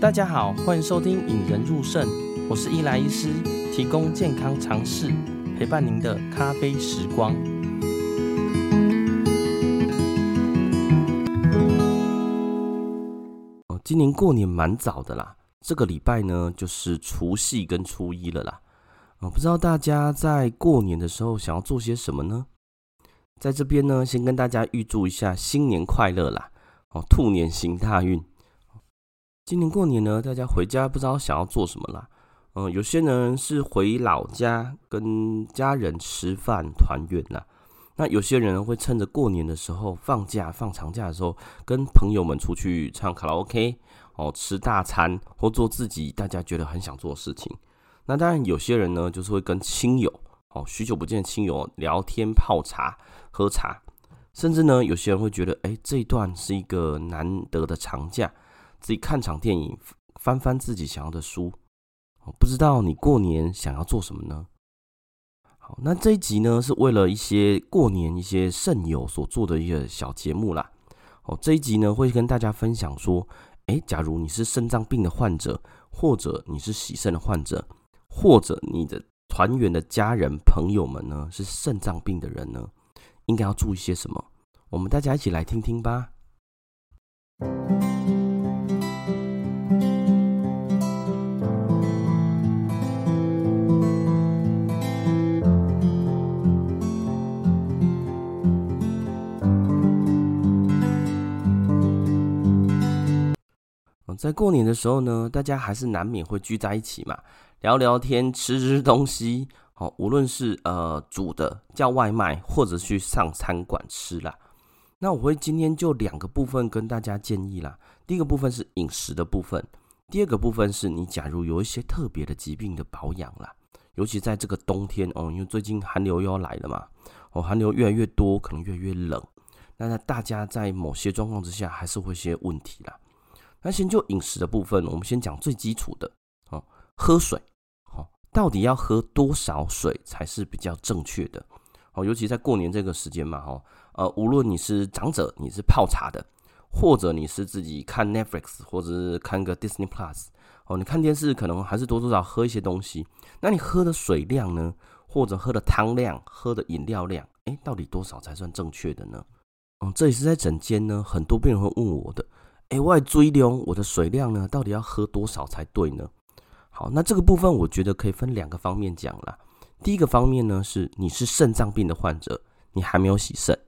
大家好，欢迎收听《引人入胜》，我是伊莱医师，提供健康常识，陪伴您的咖啡时光。今年过年蛮早的啦，这个礼拜呢就是除夕跟初一了啦。啊，不知道大家在过年的时候想要做些什么呢？在这边呢，先跟大家预祝一下新年快乐啦！哦，兔年行大运。今年过年呢，大家回家不知道想要做什么啦。嗯，有些人是回老家跟家人吃饭团圆啦。那有些人会趁着过年的时候放假、放长假的时候，跟朋友们出去唱卡拉 OK，哦，吃大餐或做自己大家觉得很想做的事情。那当然，有些人呢，就是会跟亲友，哦，许久不见的亲友聊天、泡茶、喝茶，甚至呢，有些人会觉得，哎，这一段是一个难得的长假，自己看场电影，翻翻自己想要的书。不知道你过年想要做什么呢？好，那这一集呢，是为了一些过年一些肾友所做的一个小节目啦。哦，这一集呢，会跟大家分享说，诶，假如你是肾脏病的患者，或者你是洗肾的患者，或者你的团员的家人朋友们呢，是肾脏病的人呢，应该要注意些什么？我们大家一起来听听吧。在过年的时候呢，大家还是难免会聚在一起嘛，聊聊天，吃吃东西。好，无论是呃煮的叫外卖，或者去上餐馆吃啦。那我会今天就两个部分跟大家建议啦。第一个部分是饮食的部分，第二个部分是你假如有一些特别的疾病的保养啦，尤其在这个冬天哦，因为最近寒流又要来了嘛，哦，寒流越来越多，可能越来越冷，那大家在某些状况之下还是会有些问题啦。那先就饮食的部分，我们先讲最基础的哦，喝水，好，到底要喝多少水才是比较正确的？哦，尤其在过年这个时间嘛，哈，呃，无论你是长者，你是泡茶的，或者你是自己看 Netflix，或者是看个 Disney Plus，哦，你看电视可能还是多多少喝一些东西，那你喝的水量呢，或者喝的汤量，喝的饮料量，诶，到底多少才算正确的呢？嗯，这也是在诊间呢，很多病人会问我的。哎，我追量，我的水量呢，到底要喝多少才对呢？好，那这个部分我觉得可以分两个方面讲啦。第一个方面呢，是你是肾脏病的患者，你还没有洗肾，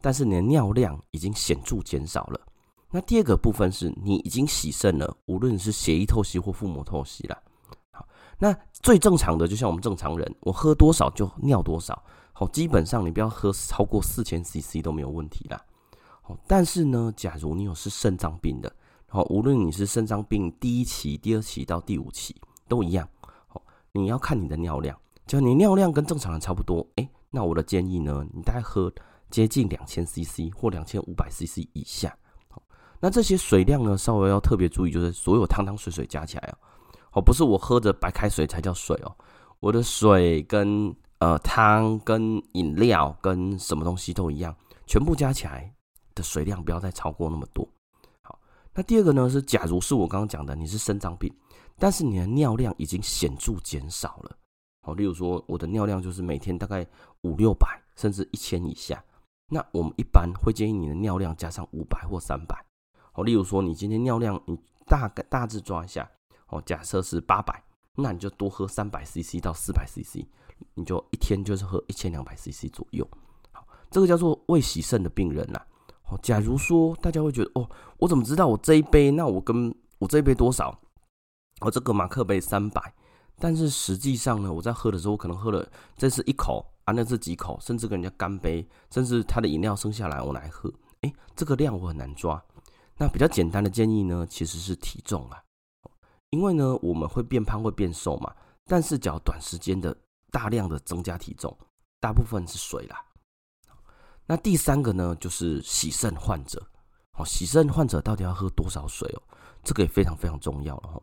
但是你的尿量已经显著减少了。那第二个部分是你已经洗肾了，无论是血液透析或腹膜透析啦。好，那最正常的就像我们正常人，我喝多少就尿多少。好，基本上你不要喝超过四千 CC 都没有问题啦。但是呢，假如你有是肾脏病的，好，无论你是肾脏病第一期、第二期到第五期都一样，好，你要看你的尿量，只要你尿量跟正常人差不多，哎，那我的建议呢，你大概喝接近两千 CC 或两千五百 CC 以下，好，那这些水量呢，稍微要特别注意，就是所有汤汤水水加起来哦，哦，不是我喝着白开水才叫水哦，我的水跟呃汤跟饮料跟什么东西都一样，全部加起来。的水量不要再超过那么多。好，那第二个呢是，假如是我刚刚讲的，你是肾脏病，但是你的尿量已经显著减少了。好，例如说我的尿量就是每天大概五六百，甚至一千以下。那我们一般会建议你的尿量加上五百或三百。好，例如说你今天尿量你大概大致抓一下，哦，假设是八百，那你就多喝三百 CC 到四百 CC，你就一天就是喝一千两百 CC 左右。好，这个叫做未洗肾的病人呐假如说大家会觉得哦，我怎么知道我这一杯？那我跟我这一杯多少？我这个马克杯三百，但是实际上呢，我在喝的时候，我可能喝了这是一口啊，那是几口，甚至跟人家干杯，甚至他的饮料剩下来我来喝，哎，这个量我很难抓。那比较简单的建议呢，其实是体重啊，因为呢我们会变胖会变瘦嘛，但是只要短时间的大量的增加体重，大部分是水啦。那第三个呢，就是洗肾患者。哦，洗肾患者到底要喝多少水哦？这个也非常非常重要了哈。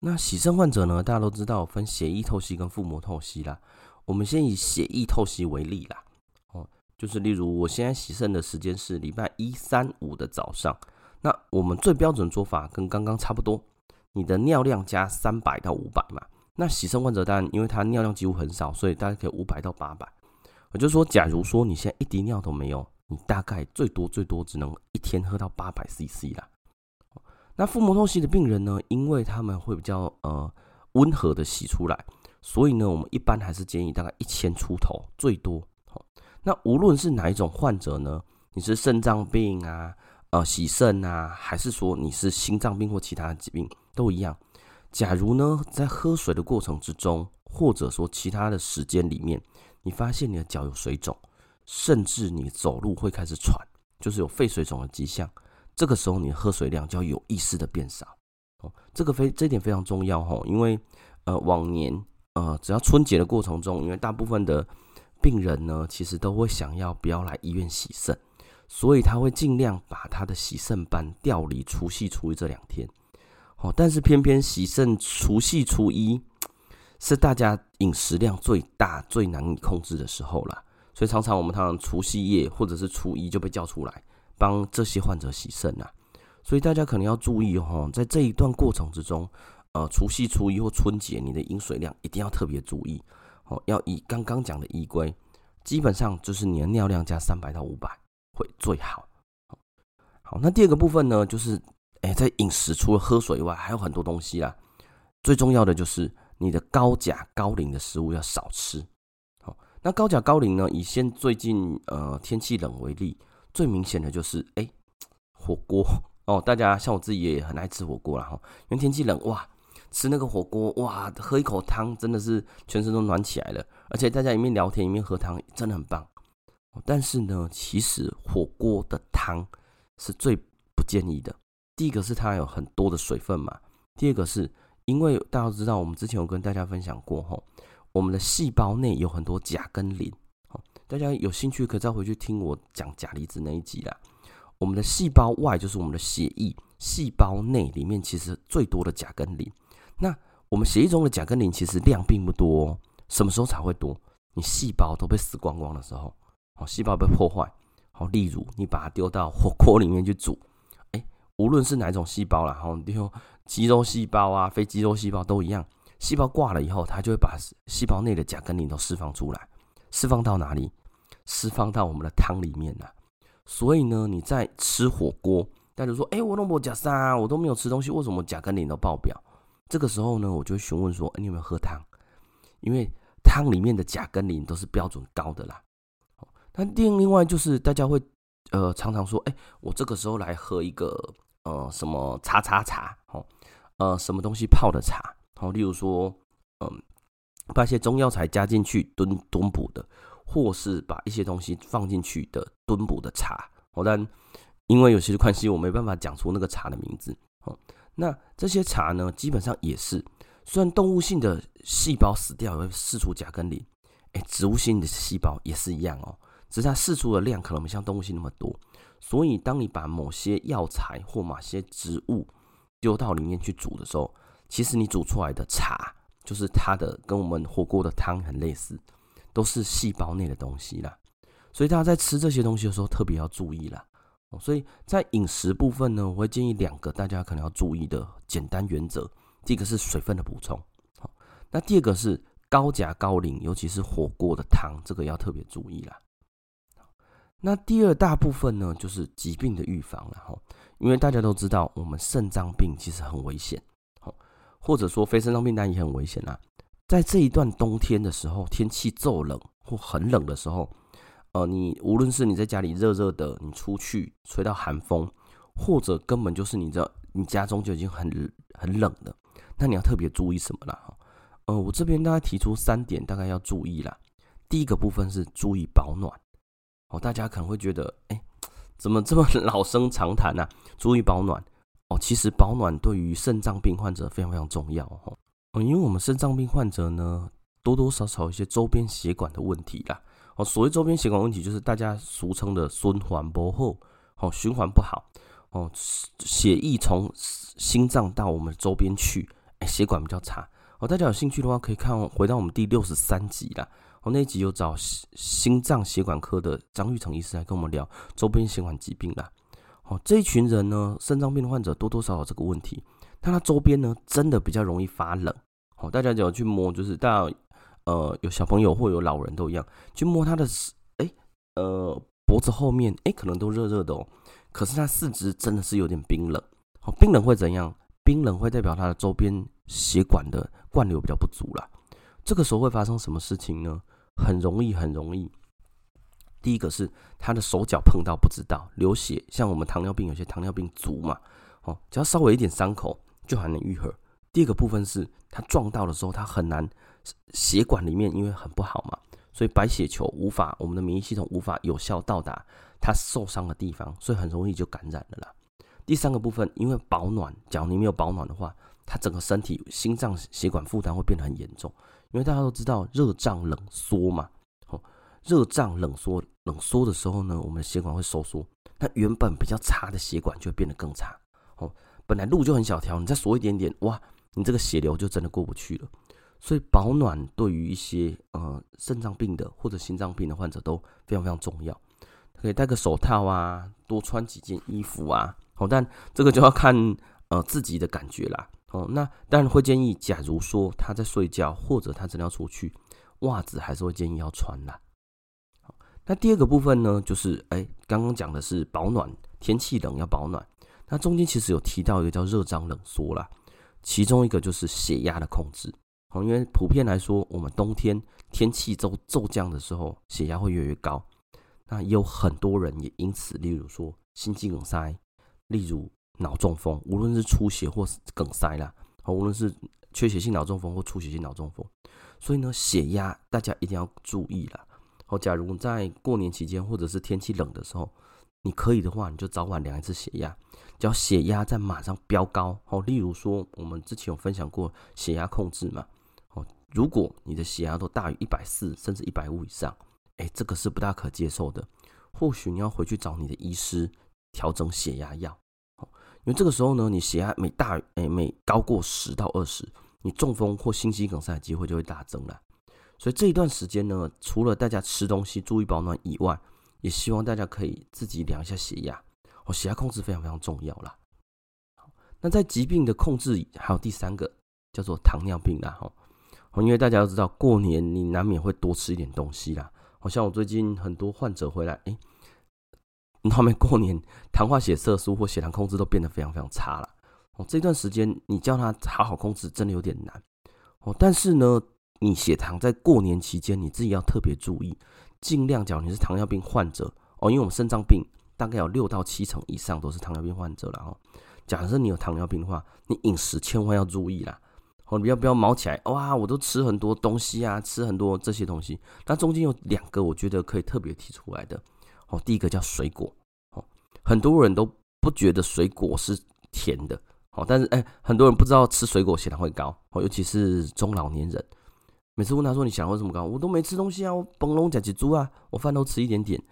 那洗肾患者呢，大家都知道分血液透析跟腹膜透析啦。我们先以血液透析为例啦。哦，就是例如我现在洗肾的时间是礼拜一、三、五的早上，那我们最标准做法跟刚刚差不多，你的尿量加三百到五百嘛。那洗肾患者当然，因为他尿量几乎很少，所以大概可以五百到八百。也就说，假如说你现在一滴尿都没有，你大概最多最多只能一天喝到八百 CC 啦。那腹膜透析的病人呢，因为他们会比较呃温和的洗出来，所以呢，我们一般还是建议大概一千出头最多。好那无论是哪一种患者呢，你是肾脏病啊，呃洗肾啊，还是说你是心脏病或其他疾病，都一样。假如呢，在喝水的过程之中，或者说其他的时间里面，你发现你的脚有水肿，甚至你走路会开始喘，就是有肺水肿的迹象，这个时候你喝水量就要有意识的变少。哦，这个非这一点非常重要哦，因为呃往年呃只要春节的过程中，因为大部分的病人呢，其实都会想要不要来医院洗肾，所以他会尽量把他的洗肾班调离除夕初一这两天。哦，但是偏偏洗肾除夕初一是大家饮食量最大、最难以控制的时候了，所以常常我们常常除夕夜或者是初一就被叫出来帮这些患者洗肾啊。所以大家可能要注意哦，在这一段过程之中，呃，除夕初一或春节，你的饮水量一定要特别注意哦，要以刚刚讲的依规，基本上就是你的尿量加三百到五百会最好。好，那第二个部分呢，就是。哎，在饮食除了喝水以外，还有很多东西啦。最重要的就是你的高钾高磷的食物要少吃。好，那高钾高磷呢？以现最近呃天气冷为例，最明显的就是哎火锅哦。大家像我自己也很爱吃火锅啦哈，因为天气冷哇，吃那个火锅哇，喝一口汤真的是全身都暖起来了。而且大家一面聊天一面喝汤，真的很棒。但是呢，其实火锅的汤是最不建议的。第一个是它有很多的水分嘛，第二个是因为大家知道，我们之前有跟大家分享过吼，我们的细胞内有很多钾跟磷，大家有兴趣可以再回去听我讲钾离子那一集啦。我们的细胞外就是我们的血液，细胞内里面其实最多的钾跟磷。那我们血液中的钾跟磷其实量并不多，哦什么时候才会多？你细胞都被死光光的时候，哦，细胞被破坏，好，例如你把它丢到火锅里面去煮。无论是哪种细胞啦，哈，比如肌肉细胞啊、非肌肉细胞都一样，细胞挂了以后，它就会把细胞内的钾跟磷都释放出来，释放到哪里？释放到我们的汤里面了。所以呢，你在吃火锅，大家说，哎、欸，我都没吃啥，我都没有吃东西，为什么钾跟磷都爆表？这个时候呢，我就询问说，欸，你有没有喝汤？因为汤里面的钾跟磷都是标准高的啦。那另另外就是大家会呃常常说，哎、我这个时候来喝一个。呃，什么茶茶茶，哦，呃，什么东西泡的茶，好，例如说，嗯，把一些中药材加进去炖炖补的，或是把一些东西放进去的炖补的茶，哦，但因为有些关系，我没办法讲出那个茶的名字，哦，那这些茶呢，基本上也是，虽然动物性的细胞死掉也会释出甲跟磷，哎，植物性的细胞也是一样哦，只是它释出的量可能没像动物性那么多。所以，当你把某些药材或某些植物丢到里面去煮的时候，其实你煮出来的茶，就是它的跟我们火锅的汤很类似，都是细胞内的东西啦。所以大家在吃这些东西的时候，特别要注意啦。所以在饮食部分呢，我会建议两个大家可能要注意的简单原则：第一个是水分的补充，好，那第二个是高钾高磷，尤其是火锅的汤，这个要特别注意啦。那第二大部分呢，就是疾病的预防了哈，因为大家都知道，我们肾脏病其实很危险，或者说非肾脏病当然也很危险啦。在这一段冬天的时候，天气骤冷或很冷的时候，呃，你无论是你在家里热热的，你出去吹到寒风，或者根本就是你这你家中就已经很很冷的，那你要特别注意什么啦？呃，我这边大概提出三点，大概要注意啦。第一个部分是注意保暖。哦，大家可能会觉得，哎，怎么这么老生常谈呢？注意保暖哦。其实保暖对于肾脏病患者非常非常重要哦。嗯，因为我们肾脏病患者呢，多多少少一些周边血管的问题啦。哦，所谓周边血管问题，就是大家俗称的循环不好，哦，循环不好，哦，血液从心脏到我们周边去，哎，血管比较差。哦，大家有兴趣的话，可以看回到我们第六十三集啦。我那一集有找心脏血管科的张玉成医师来跟我们聊周边血管疾病啦。哦，这一群人呢，肾脏病的患者多多少少这个问题，但他周边呢，真的比较容易发冷。哦，大家只要去摸，就是大家呃有小朋友或有老人都一样，去摸他的哎呃脖子后面，哎可能都热热的哦，可是他四肢真的是有点冰冷。哦，冰冷会怎样？冰冷会代表他的周边血管的灌流比较不足啦。这个时候会发生什么事情呢？很容易，很容易。第一个是他的手脚碰到不知道流血，像我们糖尿病有些糖尿病足嘛，哦，只要稍微一点伤口就还能愈合。第二个部分是他撞到的时候，他很难血管里面因为很不好嘛，所以白血球无法，我们的免疫系统无法有效到达他受伤的地方，所以很容易就感染了啦。第三个部分，因为保暖，假如你没有保暖的话，他整个身体心脏血管负担会变得很严重，因为大家都知道热胀冷缩嘛。热胀冷缩，冷缩的时候呢，我们的血管会收缩，那原本比较差的血管就会变得更差。哦，本来路就很小条，你再缩一点点，哇，你这个血流就真的过不去了。所以保暖对于一些呃肾脏病的或者心脏病的患者都非常非常重要。可以戴个手套啊，多穿几件衣服啊。哦，但这个就要看呃自己的感觉啦。哦，那当然会建议，假如说他在睡觉或者他真的要出去，袜子还是会建议要穿啦。那第二个部分呢，就是哎，刚刚讲的是保暖，天气冷要保暖。那中间其实有提到一个叫热胀冷缩啦，其中一个就是血压的控制。哦，因为普遍来说，我们冬天天气骤骤降的时候，血压会越来越高。那有很多人也因此，例如说心肌梗塞，例如脑中风，无论是出血或是梗塞啦，哦，无论是缺血性脑中风或出血性脑中风，所以呢，血压大家一定要注意啦。哦，假如在过年期间或者是天气冷的时候，你可以的话，你就早晚量一次血压，只要血压在马上飙高。哦，例如说我们之前有分享过血压控制嘛。哦，如果你的血压都大于一百四甚至一百五以上，哎，这个是不大可接受的。或许你要回去找你的医师调整血压药。因为这个时候呢，你血压每大哎每高过十到二十，你中风或心肌梗塞的机会就会大增了。所以这一段时间呢，除了大家吃东西注意保暖以外，也希望大家可以自己量一下血压。哦，血压控制非常非常重要啦。那在疾病的控制还有第三个叫做糖尿病啦。哈，因为大家都知道过年你难免会多吃一点东西啦。好像我最近很多患者回来，哎，他们过年糖化血色素或血糖控制都变得非常非常差了。哦，这段时间你叫他好好控制，真的有点难。哦，但是呢。你血糖在过年期间，你自己要特别注意，尽量讲你是糖尿病患者哦，因为我们肾脏病大概有六到七成以上都是糖尿病患者了哦。假设你有糖尿病的话，你饮食千万要注意啦，哦，不要不要毛起来哇，我都吃很多东西啊，吃很多这些东西。那中间有两个我觉得可以特别提出来的哦，第一个叫水果，很多人都不觉得水果是甜的哦，但是哎，很多人不知道吃水果血糖会高哦，尤其是中老年人。每次问他说，你血糖为什么高？我都没吃东西啊，我崩龙甲起猪啊，我饭都吃一点点，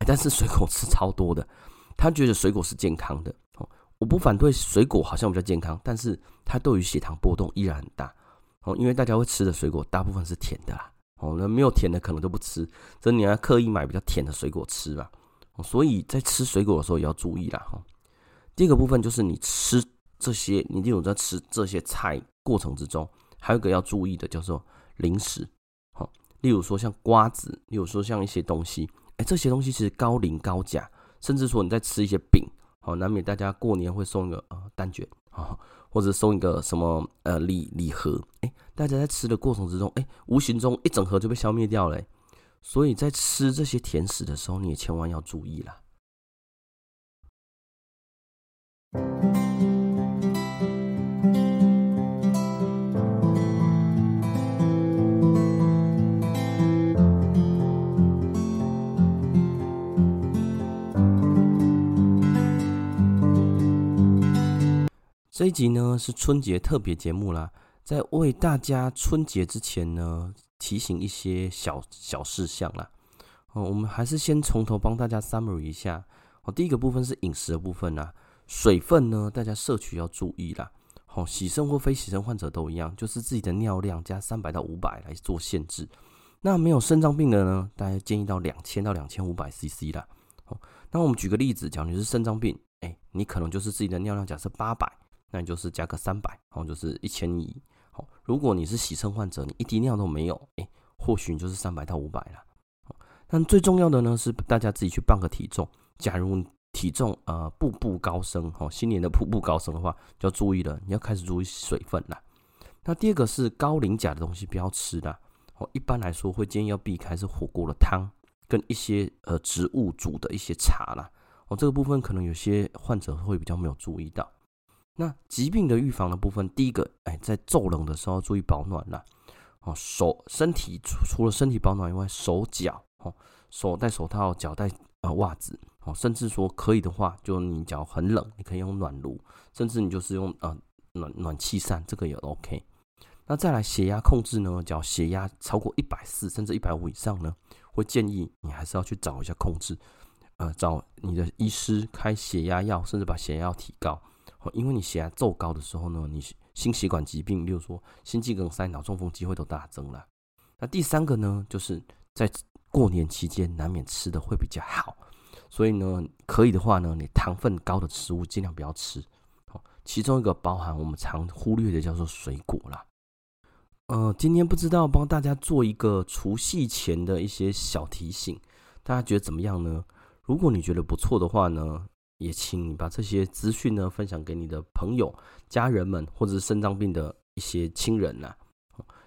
欸，但是水果吃超多的。他觉得水果是健康的，哦，我不反对水果好像比较健康，但是它对于血糖波动依然很大，哦，因为大家会吃的水果大部分是甜的啦，哦，那没有甜的可能都不吃，所以你要刻意买比较甜的水果吃吧，所以在吃水果的时候也要注意啦，哈。第二个部分就是你吃这些，你例如在吃这些菜过程之中，还有一个要注意的，叫做。零食，好，例如说像瓜子，例如说像一些东西，哎，这些东西其实高磷高钾，甚至说你在吃一些饼，好，难免大家过年会送一个呃蛋卷啊，或者送一个什么呃礼礼盒，哎，大家在吃的过程之中，哎，无形中一整盒就被消灭掉了，所以在吃这些甜食的时候，你也千万要注意啦。这一集呢是春节特别节目啦，在为大家春节之前呢提醒一些小小事项啦。哦，我们还是先从头帮大家 summary 一下。哦，第一个部分是饮食的部分啦，水分呢大家摄取要注意啦。哦，洗肾或非洗肾患者都一样，就是自己的尿量加三百到五百来做限制。那没有肾脏病的呢，大家建议到两千到两千五百 CC 啦。哦，那我们举个例子，假如你是肾脏病，哎，你可能就是自己的尿量假设八百，那你就是加个三百，然后就是一千一。好，如果你是洗肾患者，你一滴尿都没有，哎，或许你就是三百到五百了。但最重要的呢，是大家自己去磅个体重。假如体重呃步步高升，哦，新年的步步高升的话，就要注意了，你要开始注意水分了。那第二个是高磷钾的东西不要吃啦。哦，一般来说会建议要避开是火锅的汤跟一些呃植物煮的一些茶啦。哦，这个部分可能有些患者会比较没有注意到。那疾病的预防的部分，第一个，哎，在骤冷的时候注意保暖啦。哦，手身体除除了身体保暖以外，手脚哦，手戴手套，脚戴呃袜子哦，甚至说可以的话，就你脚很冷，你可以用暖炉，甚至你就是用呃暖暖气扇，这个也 OK。那再来血压控制呢？叫血压超过一百四甚至一百五以上呢，会建议你还是要去找一下控制，呃，找你的医师开血压药，甚至把血压药提高。因为你血压骤高的时候呢，你心血管疾病，例如说心肌梗塞、脑中风机会都大增了。那第三个呢，就是在过年期间难免吃的会比较好，所以呢，可以的话呢，你糖分高的食物尽量不要吃。好，其中一个包含我们常忽略的叫做水果啦。呃，今天不知道帮大家做一个除夕前的一些小提醒，大家觉得怎么样呢？如果你觉得不错的话呢，也请你把这些资讯呢分享给你的朋友、家人们，或者是肾脏病的一些亲人呐。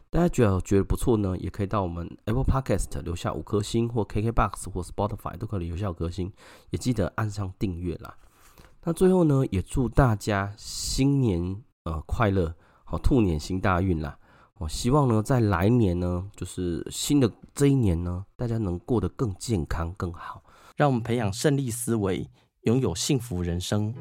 大家觉得觉得不错呢，也可以到我们 Apple Podcast 留下五颗星，或 KKBox 或 Spotify 都可以留下五颗星，也记得按上订阅啦。那最后呢，也祝大家新年呃快乐，好兔年行大运啦。我希望呢，在来年呢，就是新的这一年呢，大家能过得更健康、更好，让我们培养胜利思维，拥有幸福人生。